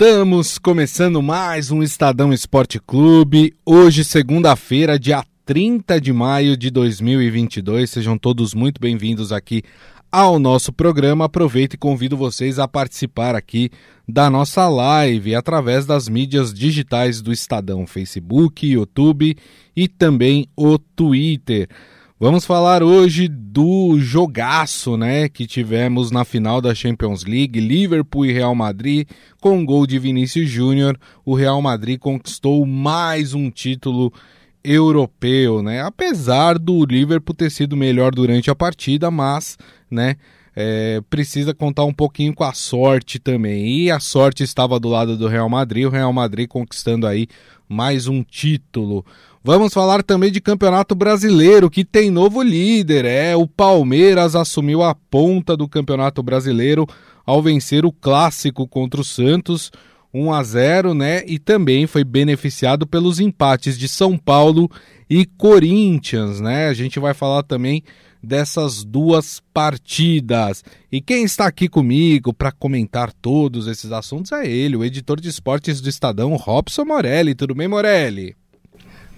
Estamos começando mais um Estadão Esporte Clube. Hoje, segunda-feira, dia 30 de maio de 2022. Sejam todos muito bem-vindos aqui ao nosso programa. Aproveito e convido vocês a participar aqui da nossa live através das mídias digitais do Estadão, Facebook, YouTube e também o Twitter. Vamos falar hoje do jogaço, né, que tivemos na final da Champions League, Liverpool e Real Madrid, com gol de Vinícius Júnior. O Real Madrid conquistou mais um título europeu, né? Apesar do Liverpool ter sido melhor durante a partida, mas, né, é, precisa contar um pouquinho com a sorte também. E a sorte estava do lado do Real Madrid, o Real Madrid conquistando aí mais um título. Vamos falar também de Campeonato Brasileiro, que tem novo líder. É, o Palmeiras assumiu a ponta do Campeonato Brasileiro ao vencer o clássico contra o Santos. 1 a 0, né? E também foi beneficiado pelos empates de São Paulo e Corinthians, né? A gente vai falar também dessas duas partidas. E quem está aqui comigo para comentar todos esses assuntos é ele, o editor de esportes do Estadão, Robson Morelli. Tudo bem, Morelli?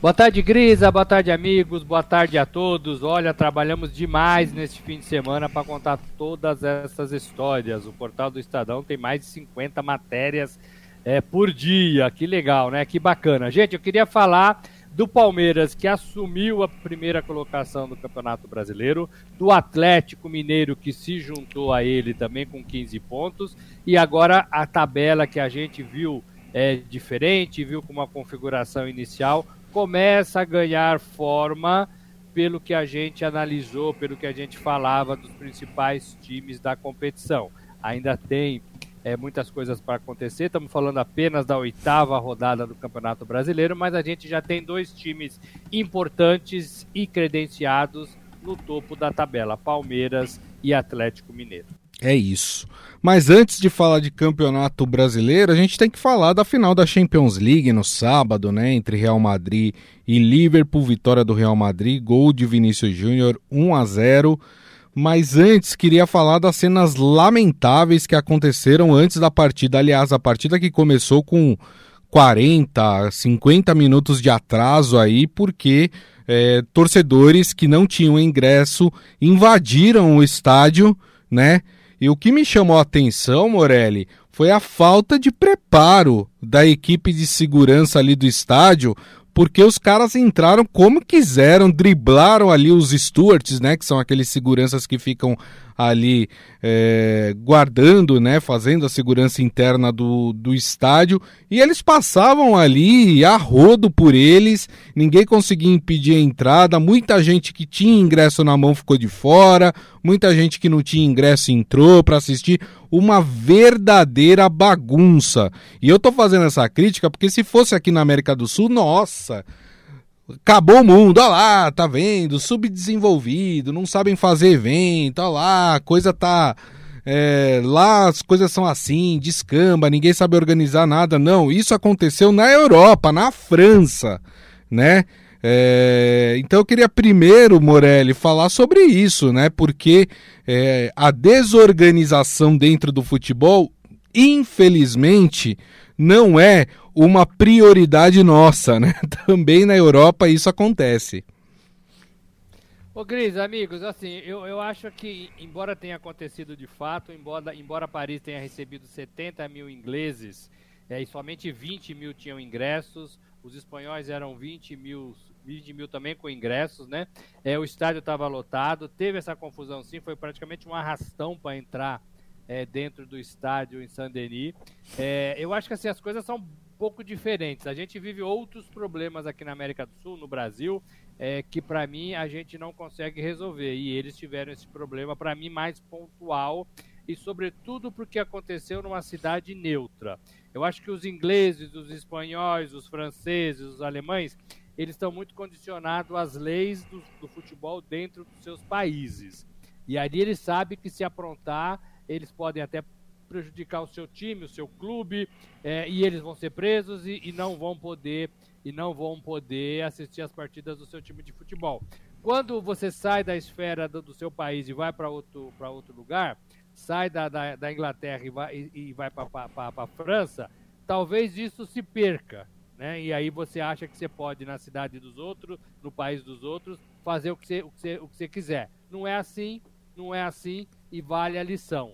Boa tarde, Grisa. Boa tarde, amigos. Boa tarde a todos. Olha, trabalhamos demais neste fim de semana para contar todas essas histórias. O portal do Estadão tem mais de 50 matérias é, por dia. Que legal, né? Que bacana. Gente, eu queria falar do Palmeiras, que assumiu a primeira colocação do Campeonato Brasileiro, do Atlético Mineiro, que se juntou a ele também com 15 pontos, e agora a tabela que a gente viu é diferente, viu com uma configuração inicial começa a ganhar forma pelo que a gente analisou, pelo que a gente falava dos principais times da competição. Ainda tem é, muitas coisas para acontecer, estamos falando apenas da oitava rodada do Campeonato Brasileiro, mas a gente já tem dois times importantes e credenciados no topo da tabela: Palmeiras e Atlético Mineiro. É isso. Mas antes de falar de campeonato brasileiro, a gente tem que falar da final da Champions League no sábado, né? Entre Real Madrid e Liverpool, vitória do Real Madrid, gol de Vinícius Júnior, 1 a 0. Mas antes queria falar das cenas lamentáveis que aconteceram antes da partida. Aliás, a partida que começou com 40, 50 minutos de atraso aí, porque é, torcedores que não tinham ingresso invadiram o estádio, né? E o que me chamou a atenção, Morelli, foi a falta de preparo da equipe de segurança ali do estádio, porque os caras entraram como quiseram, driblaram ali os stewards, né, que são aqueles seguranças que ficam ali é, guardando, né, fazendo a segurança interna do, do estádio, e eles passavam ali a rodo por eles, ninguém conseguia impedir a entrada, muita gente que tinha ingresso na mão ficou de fora, muita gente que não tinha ingresso entrou para assistir, uma verdadeira bagunça. E eu tô fazendo essa crítica porque se fosse aqui na América do Sul, nossa, acabou o mundo, olha lá, tá vendo? Subdesenvolvido, não sabem fazer evento, olha lá, a coisa tá. É, lá as coisas são assim, descamba, ninguém sabe organizar nada. Não, isso aconteceu na Europa, na França, né? É, então eu queria primeiro, Morelli, falar sobre isso, né? Porque é, a desorganização dentro do futebol, infelizmente, não é uma prioridade nossa, né? Também na Europa isso acontece. Ô Gris, amigos, assim, eu, eu acho que, embora tenha acontecido de fato, embora, embora Paris tenha recebido 70 mil ingleses é, e somente 20 mil tinham ingressos, os espanhóis eram 20 mil, 20 mil também com ingressos, né? É, o estádio estava lotado, teve essa confusão sim, foi praticamente um arrastão para entrar é, dentro do estádio em Saint-Denis. É, eu acho que assim, as coisas são pouco diferentes. A gente vive outros problemas aqui na América do Sul, no Brasil, é, que para mim a gente não consegue resolver. E eles tiveram esse problema, para mim, mais pontual e, sobretudo, porque aconteceu numa cidade neutra. Eu acho que os ingleses, os espanhóis, os franceses, os alemães, eles estão muito condicionados às leis do, do futebol dentro dos seus países. E ali eles sabem que se aprontar, eles podem até prejudicar o seu time, o seu clube, é, e eles vão ser presos e, e, não vão poder e não vão poder assistir as partidas do seu time de futebol. Quando você sai da esfera do, do seu país e vai para outro, outro lugar, sai da, da, da Inglaterra e vai, e, e vai para a França, talvez isso se perca. Né? E aí você acha que você pode, na cidade dos outros, no país dos outros, fazer o que você, o que você, o que você quiser. Não é assim, não é assim e vale a lição.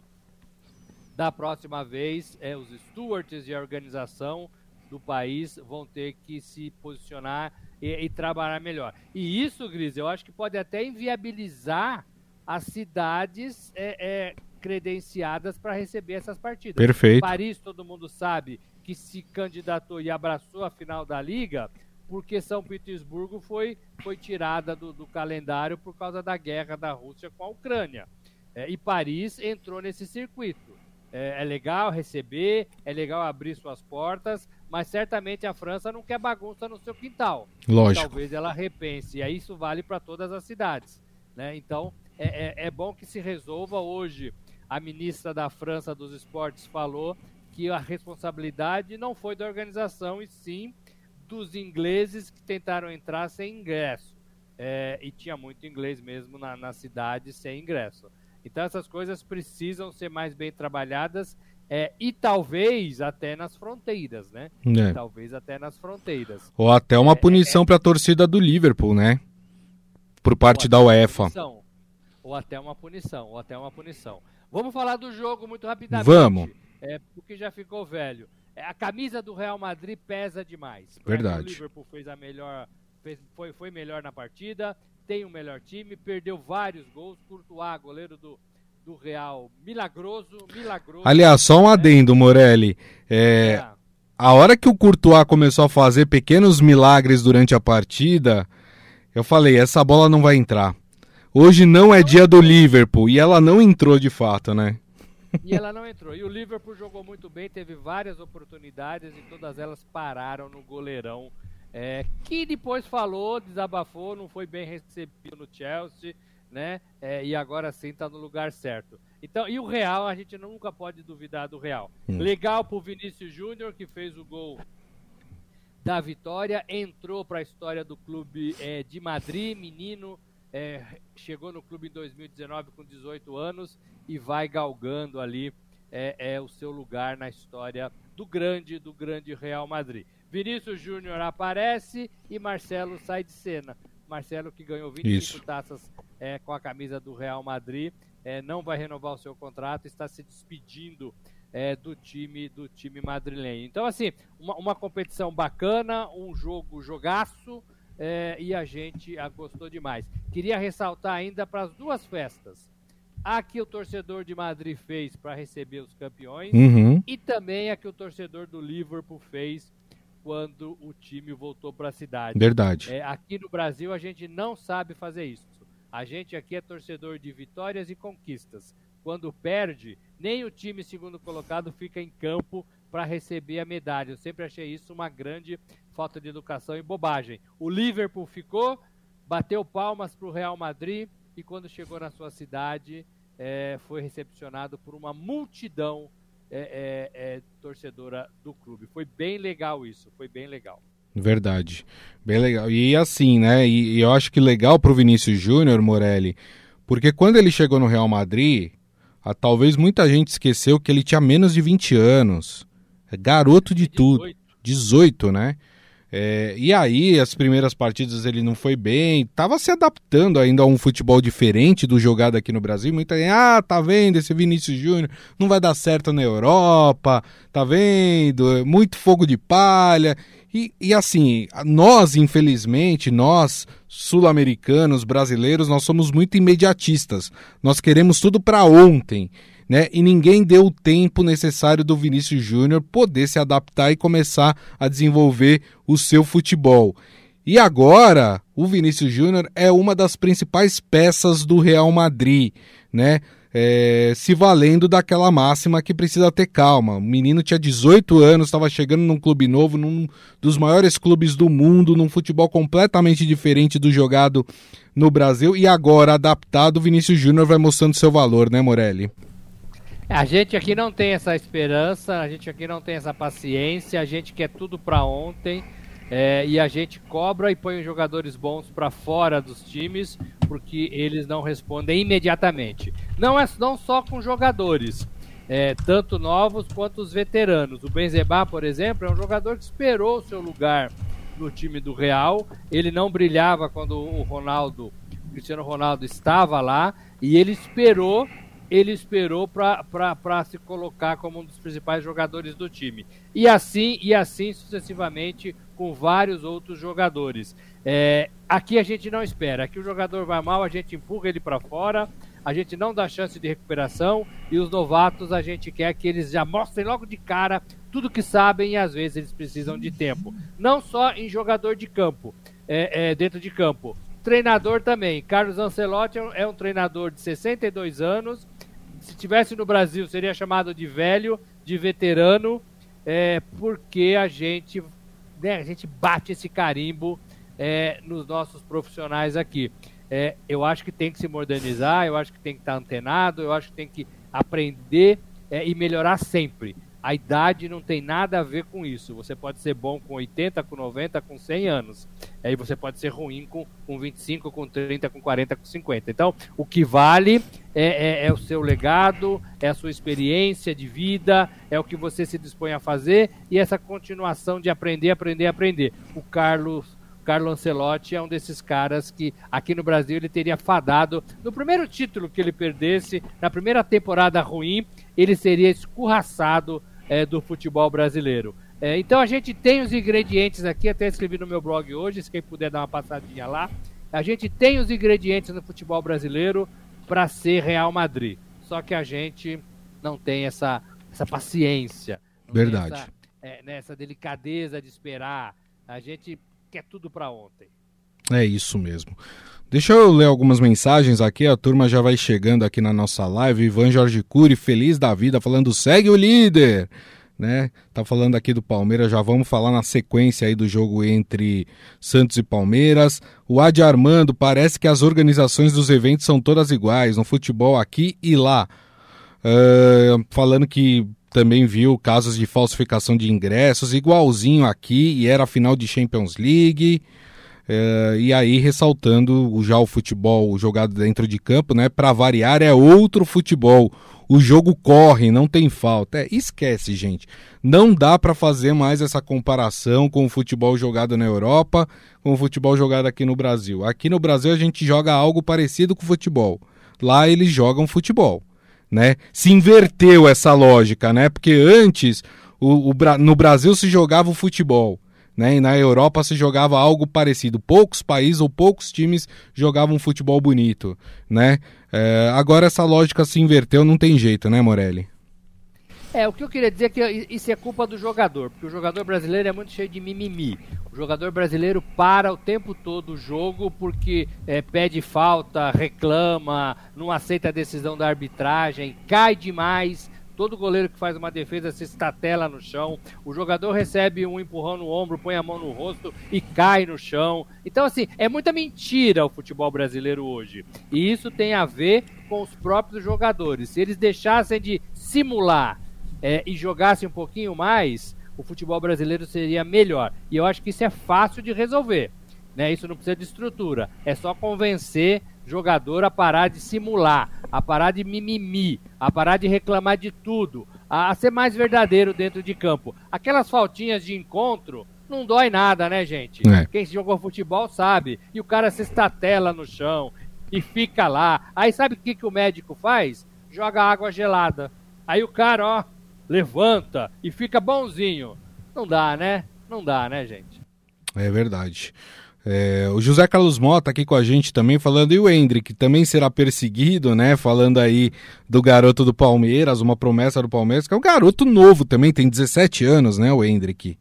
Da próxima vez, é, os stewards e a organização do país vão ter que se posicionar e, e trabalhar melhor. E isso, Gris, eu acho que pode até inviabilizar as cidades é, é, credenciadas para receber essas partidas. Perfeito. Paris, todo mundo sabe que se candidatou e abraçou a final da Liga porque São Petersburgo foi, foi tirada do, do calendário por causa da guerra da Rússia com a Ucrânia. É, e Paris entrou nesse circuito. É, é, legal receber, é legal abrir suas portas, mas certamente a França não quer bagunça no seu quintal. Lógico. Talvez ela repense, e isso vale para todas as cidades. Né? Então, é, é, é bom que se resolva hoje. A ministra da França dos Esportes falou que a responsabilidade não foi da organização, e sim dos ingleses que tentaram entrar sem ingresso. É, e tinha muito inglês mesmo na, na cidade sem ingresso. Então essas coisas precisam ser mais bem trabalhadas é, e talvez até nas fronteiras, né? É. Talvez até nas fronteiras. Ou até uma é, punição é, para a torcida do Liverpool, né? Por parte da UEFA. Punição, ou até uma punição, ou até uma punição. Vamos falar do jogo muito rapidamente. Vamos. É, porque já ficou velho. É, a camisa do Real Madrid pesa demais. Verdade. O Liverpool fez a melhor, fez, foi, foi melhor na partida tem o melhor time, perdeu vários gols. Courtois, goleiro do, do Real, milagroso, milagroso. Aliás, só um adendo, Morelli. É, é. A hora que o Courtois começou a fazer pequenos milagres durante a partida, eu falei, essa bola não vai entrar. Hoje não é dia do Liverpool e ela não entrou de fato, né? E ela não entrou. E o Liverpool jogou muito bem, teve várias oportunidades e todas elas pararam no goleirão é, que depois falou, desabafou, não foi bem recebido no Chelsea, né? É, e agora sim está no lugar certo. Então, e o Real, a gente nunca pode duvidar do Real. Hum. Legal pro Vinícius Júnior, que fez o gol da vitória, entrou para a história do clube é, de Madrid, menino, é, chegou no clube em 2019 com 18 anos e vai galgando ali é, é, o seu lugar na história do grande, do grande Real Madrid. Vinícius Júnior aparece e Marcelo sai de cena. Marcelo que ganhou 25 Isso. taças é, com a camisa do Real Madrid, é, não vai renovar o seu contrato, está se despedindo é, do time do time madrilenho. Então assim, uma, uma competição bacana, um jogo jogaço é, e a gente a, gostou demais. Queria ressaltar ainda para as duas festas. A que o torcedor de Madrid fez para receber os campeões uhum. e também a que o torcedor do Liverpool fez quando o time voltou para a cidade. Verdade. É, aqui no Brasil a gente não sabe fazer isso. A gente aqui é torcedor de vitórias e conquistas. Quando perde, nem o time segundo colocado fica em campo para receber a medalha. Eu sempre achei isso uma grande falta de educação e bobagem. O Liverpool ficou, bateu palmas para o Real Madrid e quando chegou na sua cidade é, foi recepcionado por uma multidão é, é, é, torcedora do clube. Foi bem legal isso, foi bem legal. Verdade, bem legal. E assim, né? E, e eu acho que legal pro Vinícius Júnior, Morelli, porque quando ele chegou no Real Madrid, a, talvez muita gente esqueceu que ele tinha menos de 20 anos. É garoto de 18. tudo. 18, né? É, e aí, as primeiras partidas ele não foi bem, estava se adaptando ainda a um futebol diferente do jogado aqui no Brasil. Muita gente, ah, tá vendo esse Vinícius Júnior, não vai dar certo na Europa, tá vendo? Muito fogo de palha. E, e assim, nós, infelizmente, nós, sul-americanos, brasileiros, nós somos muito imediatistas. Nós queremos tudo para ontem né? E ninguém deu o tempo necessário do Vinícius Júnior poder se adaptar e começar a desenvolver o seu futebol. E agora, o Vinícius Júnior é uma das principais peças do Real Madrid, né? É, se valendo daquela máxima que precisa ter calma. O menino tinha 18 anos, estava chegando num clube novo, num dos maiores clubes do mundo, num futebol completamente diferente do jogado no Brasil e agora adaptado, o Vinícius Júnior vai mostrando seu valor, né, Morelli? A gente aqui não tem essa esperança, a gente aqui não tem essa paciência, a gente quer tudo para ontem é, e a gente cobra e põe os jogadores bons para fora dos times porque eles não respondem imediatamente. Não é não só com jogadores. é, tanto novos quanto os veteranos. O Benzema, por exemplo, é um jogador que esperou o seu lugar no time do Real. Ele não brilhava quando o Ronaldo, o Cristiano Ronaldo estava lá e ele esperou ele esperou para se colocar como um dos principais jogadores do time. E assim, e assim sucessivamente com vários outros jogadores. É, aqui a gente não espera. Aqui o jogador vai mal, a gente empurra ele para fora, a gente não dá chance de recuperação e os novatos a gente quer que eles já mostrem logo de cara tudo que sabem e às vezes eles precisam de tempo. Não só em jogador de campo, é, é, dentro de campo. Treinador também. Carlos Ancelotti é um treinador de 62 anos se tivesse no Brasil, seria chamado de velho, de veterano, é, porque a gente, né, a gente bate esse carimbo é, nos nossos profissionais aqui. É, eu acho que tem que se modernizar, eu acho que tem que estar antenado, eu acho que tem que aprender é, e melhorar sempre. A idade não tem nada a ver com isso. Você pode ser bom com 80, com 90, com 100 anos. Aí você pode ser ruim com, com 25, com 30, com 40, com 50. Então, o que vale é, é, é o seu legado, é a sua experiência de vida, é o que você se dispõe a fazer e essa continuação de aprender, aprender, aprender. O Carlos Carlo Ancelotti é um desses caras que aqui no Brasil ele teria fadado no primeiro título que ele perdesse, na primeira temporada ruim, ele seria escorraçado é, do futebol brasileiro. É, então a gente tem os ingredientes aqui, até escrevi no meu blog hoje, se quem puder dar uma passadinha lá. A gente tem os ingredientes no futebol brasileiro para ser Real Madrid. Só que a gente não tem essa, essa paciência. Verdade. Essa, é, né, essa delicadeza de esperar. A gente quer tudo para ontem. É isso mesmo. Deixa eu ler algumas mensagens aqui, a turma já vai chegando aqui na nossa live. Ivan Jorge Cury, feliz da vida, falando segue o líder, né? Tá falando aqui do Palmeiras, já vamos falar na sequência aí do jogo entre Santos e Palmeiras. O Adi Armando, parece que as organizações dos eventos são todas iguais, no futebol aqui e lá. Uh, falando que também viu casos de falsificação de ingressos, igualzinho aqui, e era final de Champions League. É, e aí ressaltando já o futebol jogado dentro de campo, né? Para variar é outro futebol. O jogo corre, não tem falta. É, esquece, gente. Não dá para fazer mais essa comparação com o futebol jogado na Europa, com o futebol jogado aqui no Brasil. Aqui no Brasil a gente joga algo parecido com o futebol. Lá eles jogam futebol, né? Se inverteu essa lógica, né? Porque antes o, o no Brasil se jogava o futebol né? E na Europa se jogava algo parecido. Poucos países ou poucos times jogavam futebol bonito, né? É, agora essa lógica se inverteu, não tem jeito, né, Morelli? É, o que eu queria dizer é que isso é culpa do jogador, porque o jogador brasileiro é muito cheio de mimimi. O jogador brasileiro para o tempo todo o jogo porque é, pede falta, reclama, não aceita a decisão da arbitragem, cai demais, Todo goleiro que faz uma defesa se estatela no chão. O jogador recebe um empurrão no ombro, põe a mão no rosto e cai no chão. Então, assim, é muita mentira o futebol brasileiro hoje. E isso tem a ver com os próprios jogadores. Se eles deixassem de simular é, e jogassem um pouquinho mais, o futebol brasileiro seria melhor. E eu acho que isso é fácil de resolver. Né? Isso não precisa de estrutura. É só convencer jogador a parar de simular, a parar de mimimi, a parar de reclamar de tudo, a, a ser mais verdadeiro dentro de campo. Aquelas faltinhas de encontro não dói nada, né, gente? É. Quem jogou futebol sabe. E o cara se estatela no chão e fica lá. Aí sabe o que, que o médico faz? Joga água gelada. Aí o cara, ó, levanta e fica bonzinho. Não dá, né? Não dá, né, gente? É verdade. É, o José Carlos Mota aqui com a gente também falando, e o Hendrick também será perseguido, né? Falando aí do garoto do Palmeiras, uma promessa do Palmeiras, que é um garoto novo também, tem 17 anos, né, o Hendrick?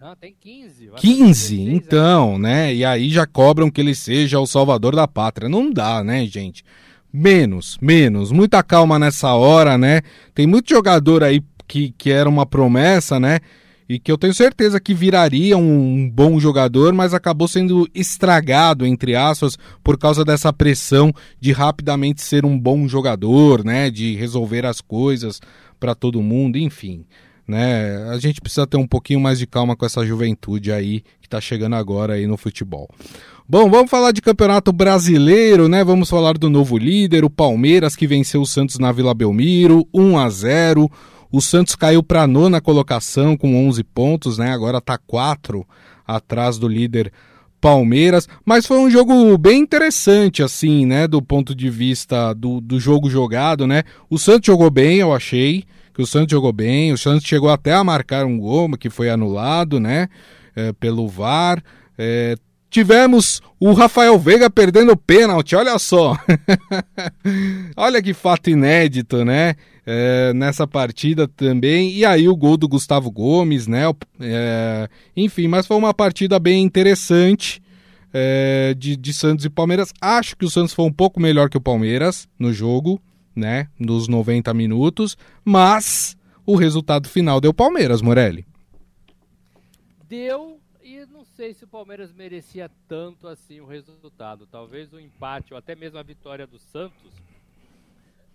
Não, tem 15. 15, então, né? E aí já cobram que ele seja o salvador da pátria. Não dá, né, gente? Menos, menos. Muita calma nessa hora, né? Tem muito jogador aí que, que era uma promessa, né? E que eu tenho certeza que viraria um bom jogador, mas acabou sendo estragado, entre aspas, por causa dessa pressão de rapidamente ser um bom jogador, né, de resolver as coisas para todo mundo, enfim. Né? A gente precisa ter um pouquinho mais de calma com essa juventude aí que está chegando agora aí no futebol. Bom, vamos falar de campeonato brasileiro, né? Vamos falar do novo líder, o Palmeiras, que venceu o Santos na Vila Belmiro, 1 a 0. O Santos caiu para a nona colocação com 11 pontos, né? Agora está 4 atrás do líder Palmeiras, mas foi um jogo bem interessante, assim, né? Do ponto de vista do, do jogo jogado, né? O Santos jogou bem, eu achei que o Santos jogou bem. O Santos chegou até a marcar um gol, que foi anulado, né? É, pelo VAR. É, Tivemos o Rafael Veiga perdendo o pênalti, olha só. olha que fato inédito, né? É, nessa partida também. E aí o gol do Gustavo Gomes, né? É, enfim, mas foi uma partida bem interessante é, de, de Santos e Palmeiras. Acho que o Santos foi um pouco melhor que o Palmeiras no jogo, né? Nos 90 minutos, mas o resultado final deu Palmeiras, Morelli. Deu sei se o Palmeiras merecia tanto assim o resultado. Talvez o empate ou até mesmo a vitória do Santos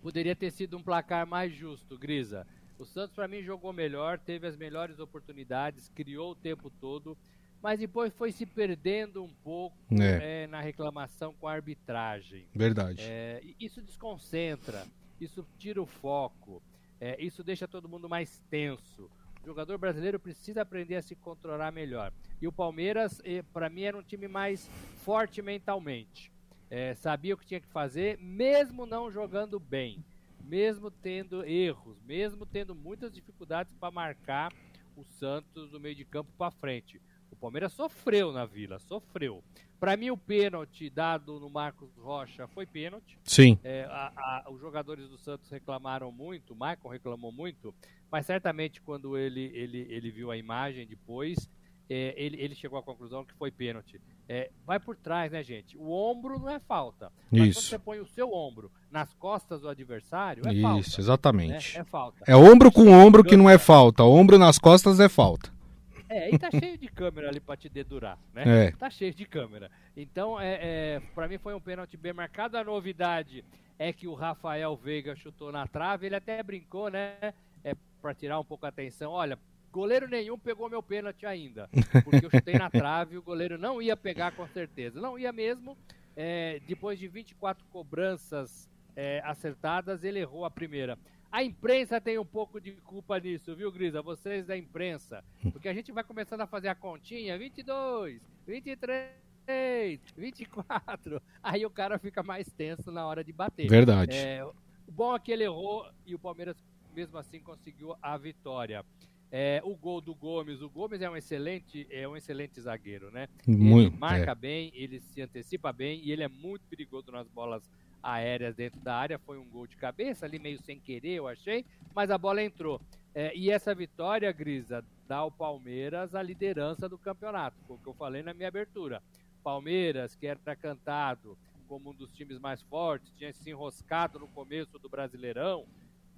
poderia ter sido um placar mais justo, Grisa. O Santos para mim jogou melhor, teve as melhores oportunidades, criou o tempo todo, mas depois foi se perdendo um pouco é. É, na reclamação com a arbitragem. Verdade. É, isso desconcentra, isso tira o foco, é, isso deixa todo mundo mais tenso. O jogador brasileiro precisa aprender a se controlar melhor. E o Palmeiras, eh, para mim, era um time mais forte mentalmente. É, sabia o que tinha que fazer, mesmo não jogando bem, mesmo tendo erros, mesmo tendo muitas dificuldades para marcar o Santos do meio de campo para frente. O Palmeiras sofreu na Vila, sofreu. Para mim, o pênalti dado no Marcos Rocha foi pênalti. Sim. É, a, a, os jogadores do Santos reclamaram muito, o Michael reclamou muito, mas certamente quando ele, ele, ele viu a imagem depois, é, ele, ele chegou à conclusão que foi pênalti. É, vai por trás, né, gente? O ombro não é falta. Mas Isso. quando você põe o seu ombro nas costas do adversário, é Isso, falta. Isso, exatamente. Né? É falta. É ombro com ombro que não é falta. Ombro nas costas é falta. É, e tá cheio de câmera ali pra te dedurar, né? É. Tá cheio de câmera. Então, é, é, pra mim foi um pênalti bem marcado. A novidade é que o Rafael Veiga chutou na trave. Ele até brincou, né? É, pra tirar um pouco a atenção. Olha, goleiro nenhum pegou meu pênalti ainda. Porque eu chutei na trave e o goleiro não ia pegar com certeza. Não ia mesmo. É, depois de 24 cobranças é, acertadas, ele errou a primeira. A imprensa tem um pouco de culpa nisso, viu, Grisa? Vocês da imprensa. Porque a gente vai começando a fazer a continha: 22, 23, 24. Aí o cara fica mais tenso na hora de bater. Verdade. É, o bom é que ele errou e o Palmeiras, mesmo assim, conseguiu a vitória. É, o gol do Gomes, o Gomes é um excelente, é um excelente zagueiro, né? Muito, ele marca é. bem, ele se antecipa bem e ele é muito perigoso nas bolas aéreas dentro da área. Foi um gol de cabeça ali, meio sem querer, eu achei, mas a bola entrou. É, e essa vitória, Grisa, dá ao Palmeiras a liderança do campeonato, foi o que eu falei na minha abertura. Palmeiras, que era cantado como um dos times mais fortes, tinha se enroscado no começo do Brasileirão,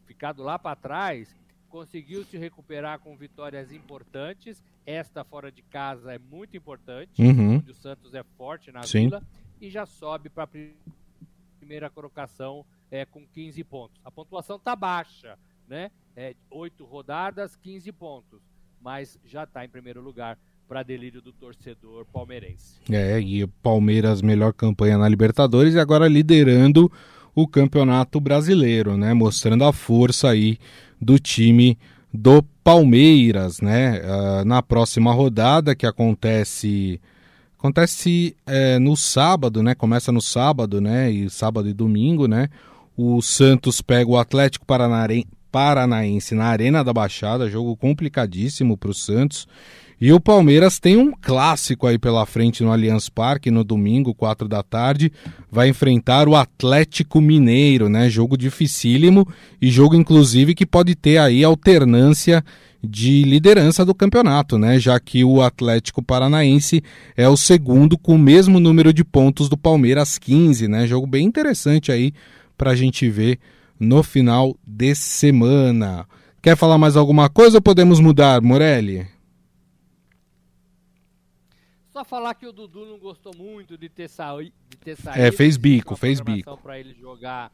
ficado lá para trás, conseguiu se recuperar com vitórias importantes. Esta fora de casa é muito importante, uhum. onde o Santos é forte na Sim. vila e já sobe para primeira colocação é, com 15 pontos. A pontuação está baixa, né? É, 8 rodadas, 15 pontos, mas já está em primeiro lugar para delírio do torcedor palmeirense. É, e o Palmeiras melhor campanha na Libertadores e agora liderando o Campeonato Brasileiro, né? Mostrando a força aí do time do Palmeiras, né? Uh, na próxima rodada que acontece Acontece é, no sábado, né? Começa no sábado, né? E sábado e domingo, né? O Santos pega o Atlético Paranaense na Arena da Baixada, jogo complicadíssimo para o Santos. E o Palmeiras tem um clássico aí pela frente no Allianz Parque no domingo, 4 da tarde, vai enfrentar o Atlético Mineiro, né? Jogo dificílimo e jogo inclusive que pode ter aí alternância de liderança do campeonato, né? Já que o Atlético Paranaense é o segundo com o mesmo número de pontos do Palmeiras, 15, né? Jogo bem interessante aí para a gente ver no final de semana. Quer falar mais alguma coisa ou podemos mudar, Morelli? Só falar que o Dudu não gostou muito de ter, saí de ter saído. É, fez bico, fez bico. para ele jogar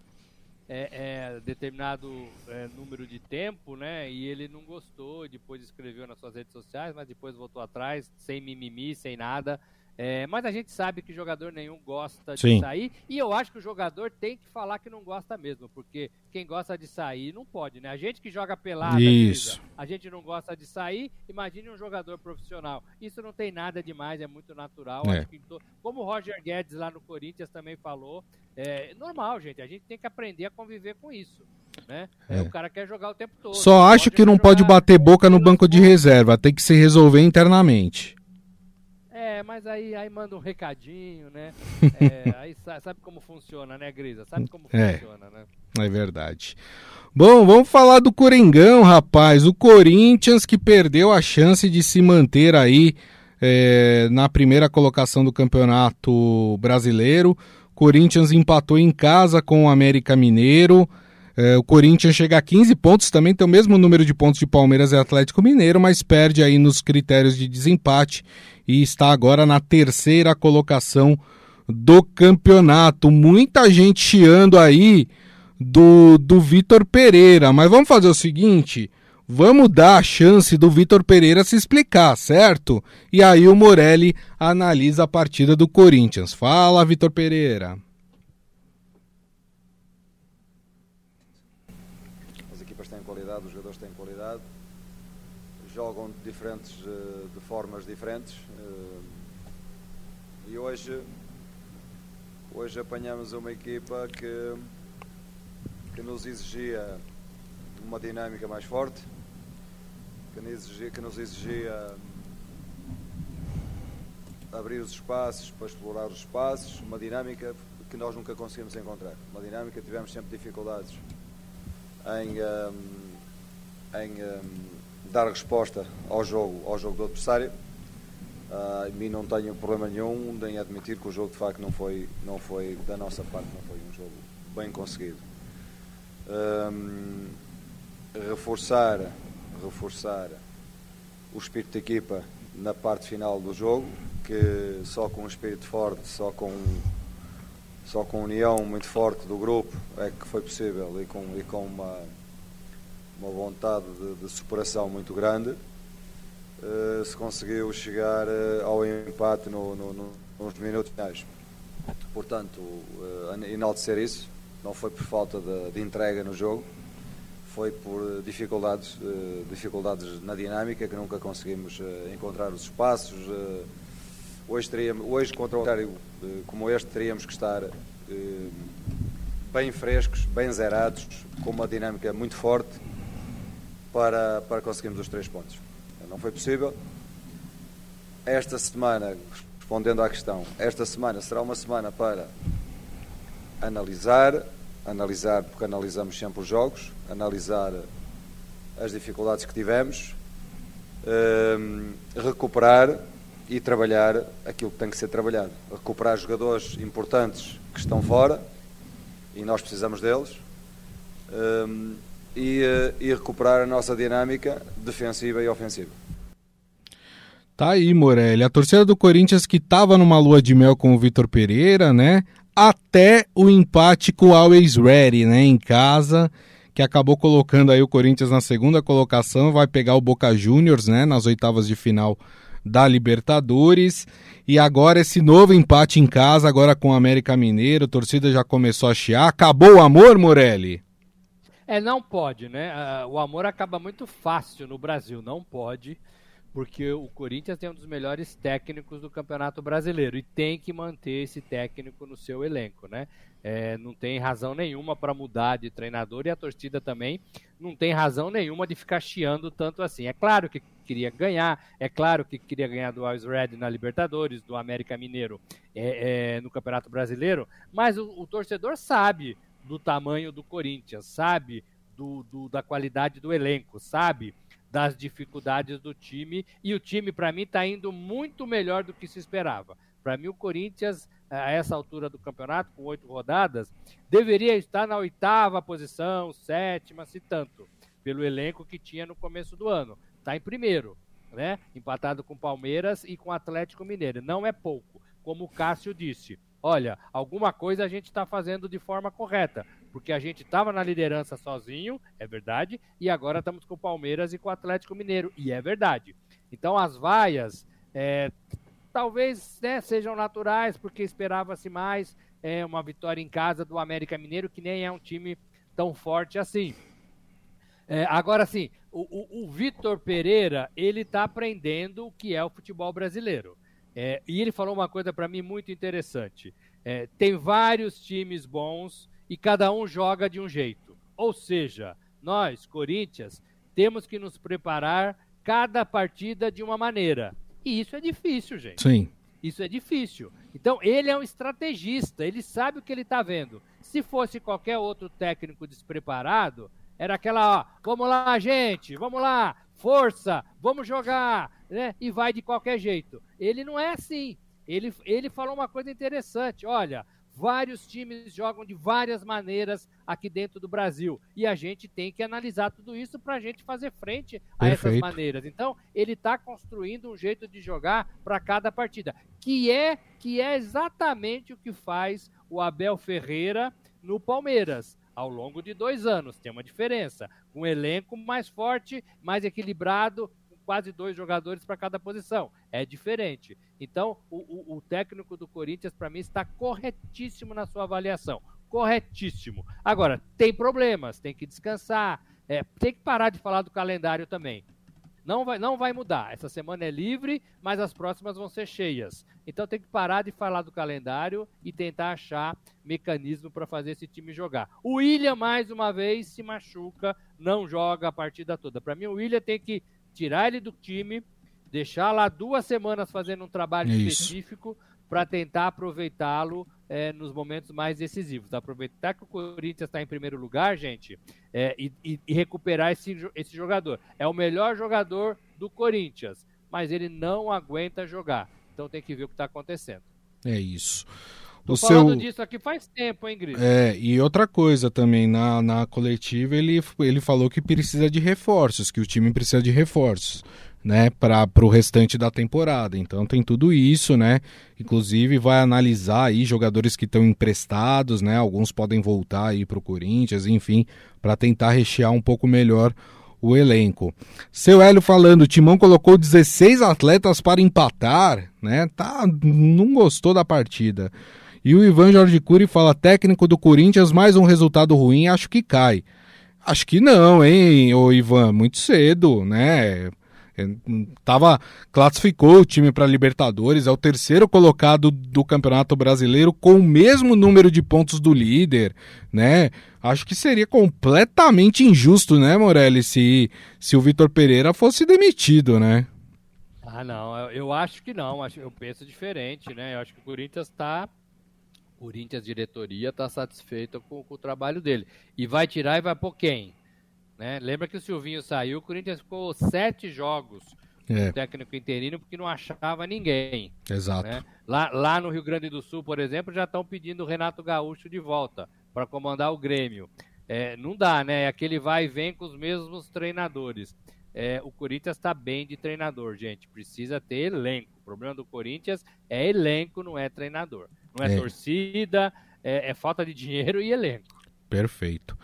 é, é, determinado é, número de tempo, né? E ele não gostou, depois escreveu nas suas redes sociais, mas depois voltou atrás, sem mimimi, sem nada. É, mas a gente sabe que jogador nenhum gosta de Sim. sair. E eu acho que o jogador tem que falar que não gosta mesmo. Porque quem gosta de sair não pode, né? A gente que joga pelada, Isso. a gente não gosta de sair. Imagine um jogador profissional. Isso não tem nada demais, é muito natural. É. To... Como o Roger Guedes lá no Corinthians também falou, é normal, gente. A gente tem que aprender a conviver com isso. Né? É. O cara quer jogar o tempo todo. Só acho que não pode bater boca no banco de reserva. Tem que se resolver internamente. É, mas aí, aí manda um recadinho, né? É, aí sabe como funciona, né, Grisa? Sabe como é, funciona, né? É verdade. Bom, vamos falar do Coringão, rapaz. O Corinthians que perdeu a chance de se manter aí é, na primeira colocação do Campeonato Brasileiro. Corinthians empatou em casa com o América Mineiro. É, o Corinthians chega a 15 pontos, também tem o mesmo número de pontos de Palmeiras e Atlético Mineiro, mas perde aí nos critérios de desempate e está agora na terceira colocação do campeonato. Muita gente chiando aí do, do Vitor Pereira, mas vamos fazer o seguinte: vamos dar a chance do Vitor Pereira se explicar, certo? E aí o Morelli analisa a partida do Corinthians. Fala, Vitor Pereira. jogam de diferentes, eh, de formas diferentes. Eh, e hoje, hoje apanhamos uma equipa que, que nos exigia uma dinâmica mais forte, que nos exigia, que nos exigia abrir os espaços para explorar os espaços, uma dinâmica que nós nunca conseguimos encontrar. Uma dinâmica que tivemos sempre dificuldades em, um, em um, dar resposta ao jogo, ao jogo do adversário. Uh, e mim não tenho problema nenhum em admitir que o jogo de facto não foi, não foi da nossa parte, não foi um jogo bem conseguido. Um, reforçar, reforçar o espírito de equipa na parte final do jogo, que só com um espírito forte, só com só com união muito forte do grupo é que foi possível e com, e com uma uma vontade de, de superação muito grande. Uh, se conseguiu chegar uh, ao empate no, no, no, nos minutos finais. Portanto, uh, enaltecer isso, não foi por falta de, de entrega no jogo, foi por dificuldades, uh, dificuldades na dinâmica que nunca conseguimos encontrar os espaços. hoje, teríamos, hoje, contra um horário como este, teríamos que estar bem frescos, bem zerados, com uma dinâmica muito forte para, para conseguirmos os três pontos. Não foi possível. Esta semana, respondendo à questão, esta semana será uma semana para analisar, analisar porque analisamos sempre os jogos, analisar as dificuldades que tivemos, um, recuperar e trabalhar aquilo que tem que ser trabalhado. Recuperar jogadores importantes que estão fora e nós precisamos deles. Um, e, eh, e recuperar a nossa dinâmica defensiva e ofensiva. Tá aí, Morelli. A torcida do Corinthians que estava numa lua de mel com o Vitor Pereira, né? Até o empate com o Always Ready, né? Em casa, que acabou colocando aí o Corinthians na segunda colocação. Vai pegar o Boca Juniors, né? Nas oitavas de final da Libertadores. E agora esse novo empate em casa, agora com o América Mineiro. A torcida já começou a chiar. Acabou o amor, Morelli? É, não pode, né? O amor acaba muito fácil no Brasil, não pode, porque o Corinthians tem um dos melhores técnicos do Campeonato Brasileiro e tem que manter esse técnico no seu elenco, né? É, não tem razão nenhuma para mudar de treinador e a torcida também não tem razão nenhuma de ficar chiando tanto assim. É claro que queria ganhar, é claro que queria ganhar do Alves Red na Libertadores, do América Mineiro é, é, no Campeonato Brasileiro, mas o, o torcedor sabe do tamanho do Corinthians, sabe do, do, da qualidade do elenco, sabe das dificuldades do time. E o time, para mim, está indo muito melhor do que se esperava. Para mim, o Corinthians, a essa altura do campeonato, com oito rodadas, deveria estar na oitava posição, sétima, se tanto, pelo elenco que tinha no começo do ano. Está em primeiro, né? empatado com Palmeiras e com Atlético Mineiro. Não é pouco, como o Cássio disse olha, alguma coisa a gente está fazendo de forma correta, porque a gente estava na liderança sozinho, é verdade, e agora estamos com o Palmeiras e com o Atlético Mineiro, e é verdade. Então as vaias é, talvez né, sejam naturais, porque esperava-se mais é, uma vitória em casa do América Mineiro, que nem é um time tão forte assim. É, agora, sim, o, o, o Vitor Pereira, ele está aprendendo o que é o futebol brasileiro. É, e ele falou uma coisa para mim muito interessante. É, tem vários times bons e cada um joga de um jeito. Ou seja, nós, Corinthians, temos que nos preparar cada partida de uma maneira. E isso é difícil, gente. Sim. Isso é difícil. Então, ele é um estrategista, ele sabe o que ele está vendo. Se fosse qualquer outro técnico despreparado, era aquela, ó, vamos lá, gente, vamos lá, força, vamos jogar, né? E vai de qualquer jeito. Ele não é assim. Ele, ele falou uma coisa interessante. Olha, vários times jogam de várias maneiras aqui dentro do Brasil. E a gente tem que analisar tudo isso para a gente fazer frente a Perfeito. essas maneiras. Então, ele está construindo um jeito de jogar para cada partida, que é, que é exatamente o que faz o Abel Ferreira no Palmeiras ao longo de dois anos. Tem uma diferença. Um elenco mais forte, mais equilibrado, quase dois jogadores para cada posição. É diferente. Então, o, o, o técnico do Corinthians, para mim, está corretíssimo na sua avaliação. Corretíssimo. Agora, tem problemas, tem que descansar, é, tem que parar de falar do calendário também. Não vai, não vai mudar. Essa semana é livre, mas as próximas vão ser cheias. Então tem que parar de falar do calendário e tentar achar mecanismo para fazer esse time jogar. O William, mais uma vez, se machuca, não joga a partida toda. Para mim, o William tem que tirar ele do time, deixar lá duas semanas fazendo um trabalho Isso. específico para tentar aproveitá-lo é, nos momentos mais decisivos. Aproveitar que o Corinthians está em primeiro lugar, gente, é, e, e, recuperar esse, esse jogador. É o melhor jogador do Corinthians, mas ele não aguenta jogar. Então tem que ver o que está acontecendo. É isso. Tô o falando seu... disso aqui faz tempo, hein, Gris? É, e outra coisa também, na, na coletiva ele, ele falou que precisa de reforços, que o time precisa de reforços né, para o restante da temporada. Então tem tudo isso, né? Inclusive vai analisar aí jogadores que estão emprestados, né? Alguns podem voltar aí para o Corinthians, enfim, para tentar rechear um pouco melhor o elenco. Seu Hélio falando, o Timão colocou 16 atletas para empatar, né? Tá, não gostou da partida. E o Ivan Jorge Cury fala: técnico do Corinthians, mais um resultado ruim, acho que cai. Acho que não, hein, ô Ivan, muito cedo, né? É, tava, classificou o time para Libertadores, é o terceiro colocado do Campeonato Brasileiro com o mesmo número de pontos do líder, né? Acho que seria completamente injusto, né, Morelli, se, se o Vitor Pereira fosse demitido, né? Ah, não, eu acho que não, eu penso diferente, né? Eu acho que o Corinthians está Corinthians diretoria está satisfeita com, com, o trabalho dele. E vai tirar e vai pôr quem? Né? Lembra que o Silvinho saiu, o Corinthians ficou sete jogos é. técnico interino porque não achava ninguém. Exato. Né? Lá, lá no Rio Grande do Sul, por exemplo, já estão pedindo o Renato Gaúcho de volta para comandar o Grêmio. É, não dá, né? Aquele vai e vem com os mesmos treinadores. É, o Corinthians está bem de treinador, gente. Precisa ter elenco. O problema do Corinthians é elenco, não é treinador. Não é, é. torcida, é, é falta de dinheiro e elenco. Perfeito.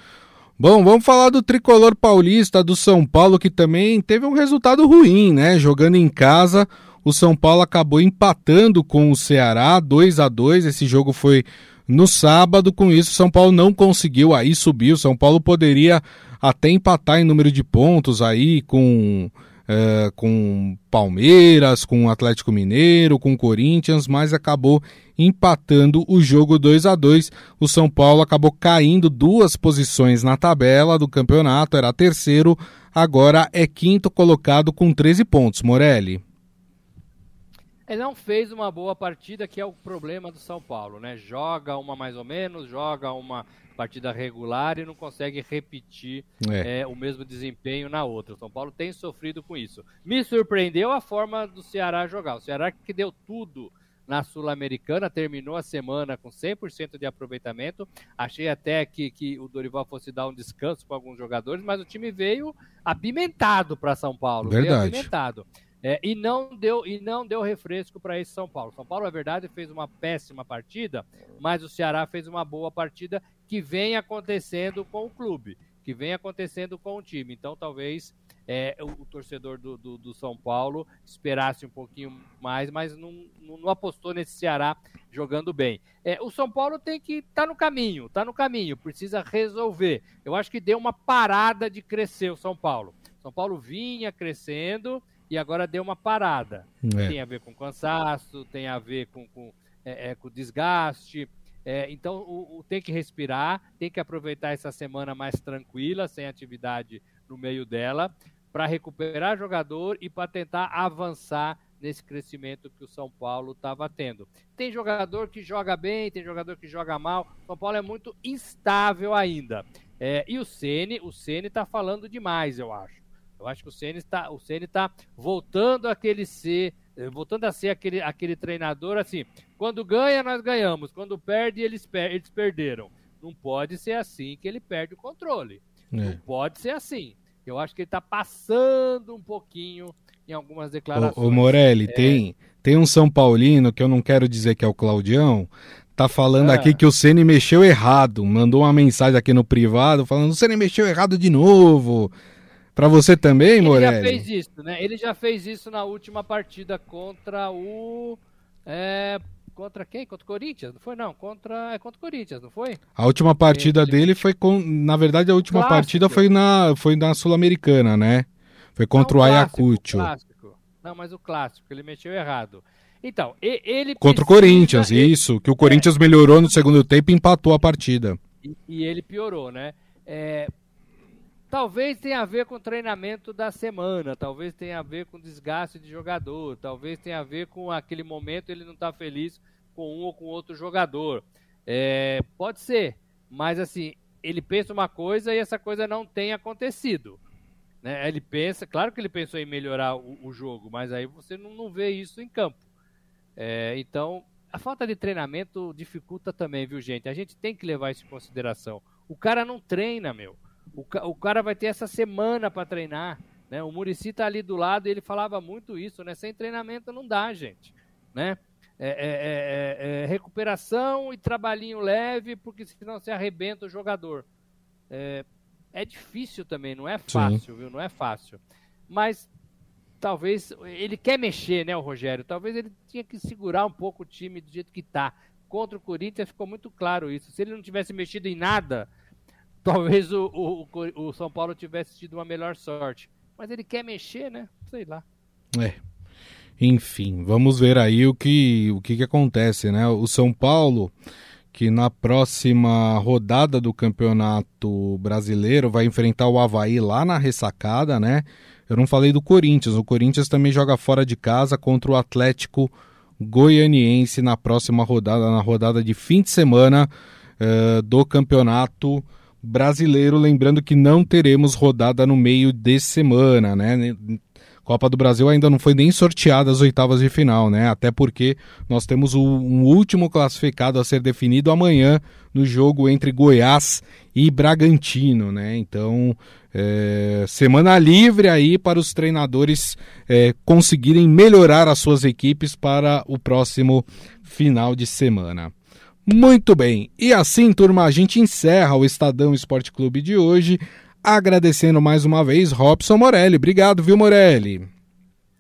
Bom, vamos falar do tricolor paulista do São Paulo, que também teve um resultado ruim, né? Jogando em casa, o São Paulo acabou empatando com o Ceará 2 a 2 Esse jogo foi no sábado. Com isso, o São Paulo não conseguiu aí subir. O São Paulo poderia até empatar em número de pontos aí com é, com Palmeiras, com Atlético Mineiro, com Corinthians, mas acabou empatando o jogo 2 a 2 O São Paulo acabou caindo duas posições na tabela do campeonato, era terceiro, agora é quinto colocado com 13 pontos. Morelli. Ele não fez uma boa partida, que é o problema do São Paulo, né? Joga uma mais ou menos, joga uma partida regular e não consegue repetir é. É, o mesmo desempenho na outra. O São Paulo tem sofrido com isso. Me surpreendeu a forma do Ceará jogar. O Ceará que deu tudo na Sul-Americana, terminou a semana com 100% de aproveitamento. Achei até que, que o Dorival fosse dar um descanso para alguns jogadores, mas o time veio apimentado para São Paulo. Verdade. Veio apimentado. É, e não deu e não deu refresco para esse São Paulo. São Paulo, é verdade, fez uma péssima partida, mas o Ceará fez uma boa partida que vem acontecendo com o clube, que vem acontecendo com o time. Então, talvez é, o, o, torcedor do, do, do, São Paulo esperasse um pouquinho mais, mas não, não, apostou nesse Ceará jogando bem. É, o São Paulo tem que estar tá no caminho, está no caminho, precisa resolver. Eu acho que deu uma parada de crescer o São Paulo. São Paulo vinha crescendo e agora deu uma parada. É. Tem a ver com cansaço, tem a ver com, com, é, é com desgaste. É, então o, o, tem que respirar, tem que aproveitar essa semana mais tranquila, sem atividade no meio dela, para recuperar jogador e para tentar avançar nesse crescimento que o São Paulo estava tendo. Tem jogador que joga bem, tem jogador que joga mal. São Paulo é muito instável ainda. É, e o Ceni, o Ceni está falando demais, eu acho. Eu acho que o Ceni está, o Ceni está voltando aquele ser, eh, voltando a ser aquele, aquele treinador assim. Quando ganha nós ganhamos, quando perde eles, eles perderam. Não pode ser assim que ele perde o controle. É. Não pode ser assim. Eu acho que ele está passando um pouquinho em algumas declarações. O, Morelli, é... tem, tem um São Paulino, que eu não quero dizer que é o Claudião, tá falando aqui que o Ceni mexeu errado. Mandou uma mensagem aqui no privado falando: o Ceni mexeu errado de novo. Para você também, Morelli? Ele já fez isso, né? Ele já fez isso na última partida contra o. É, Contra quem? Contra o Corinthians? Não foi, não. Contra, é contra o Corinthians, não foi? A última partida ele... dele foi com. Na verdade, a última clássico. partida foi na, foi na Sul-Americana, né? Foi contra não, o Ayacucho. Clássico. Não, mas o clássico, ele mexeu errado. Então, ele. Contra precisa... o Corinthians, isso. Que o Corinthians é. melhorou no segundo tempo e empatou a partida. E, e ele piorou, né? É, Talvez tenha a ver com o treinamento da semana, talvez tenha a ver com desgaste de jogador, talvez tenha a ver com aquele momento ele não está feliz com um ou com outro jogador. É, pode ser, mas assim, ele pensa uma coisa e essa coisa não tem acontecido. Né? Ele pensa, claro que ele pensou em melhorar o, o jogo, mas aí você não, não vê isso em campo. É, então, a falta de treinamento dificulta também, viu, gente? A gente tem que levar isso em consideração. O cara não treina, meu. O, o cara vai ter essa semana para treinar. Né? O Murici tá ali do lado e ele falava muito isso, né? Sem treinamento não dá, gente. Né? É, é, é, é recuperação e trabalhinho leve, porque senão você arrebenta o jogador. É, é difícil também, não é fácil, Sim. viu? Não é fácil. Mas talvez ele quer mexer, né, o Rogério? Talvez ele tinha que segurar um pouco o time do jeito que tá. Contra o Corinthians ficou muito claro isso. Se ele não tivesse mexido em nada, talvez o, o, o São Paulo tivesse tido uma melhor sorte. Mas ele quer mexer, né? Sei lá. É. Enfim, vamos ver aí o que, o que, que acontece, né? O São Paulo, que na próxima rodada do Campeonato Brasileiro vai enfrentar o Havaí lá na ressacada, né? Eu não falei do Corinthians. O Corinthians também joga fora de casa contra o Atlético Goianiense na próxima rodada, na rodada de fim de semana uh, do Campeonato brasileiro, lembrando que não teremos rodada no meio de semana, né? Copa do Brasil ainda não foi nem sorteada as oitavas de final, né? Até porque nós temos o, um último classificado a ser definido amanhã no jogo entre Goiás e Bragantino, né? Então, é, semana livre aí para os treinadores é, conseguirem melhorar as suas equipes para o próximo final de semana. Muito bem, e assim, turma, a gente encerra o Estadão Esporte Clube de hoje, agradecendo mais uma vez Robson Morelli. Obrigado, viu, Morelli?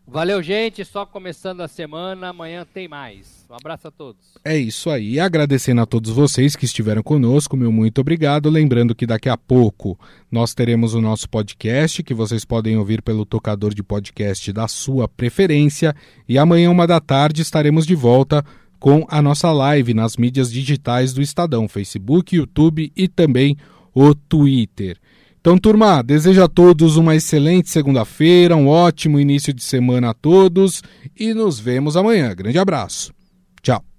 Valeu, gente. Só começando a semana, amanhã tem mais. Um abraço a todos. É isso aí. Agradecendo a todos vocês que estiveram conosco, meu muito obrigado. Lembrando que daqui a pouco nós teremos o nosso podcast, que vocês podem ouvir pelo tocador de podcast da sua preferência. E amanhã, uma da tarde, estaremos de volta com a nossa live nas mídias digitais do Estadão, Facebook, YouTube e também o Twitter. Então, turma, desejo a todos uma excelente segunda-feira, um ótimo início de semana a todos e nos vemos amanhã. Grande abraço. Tchau.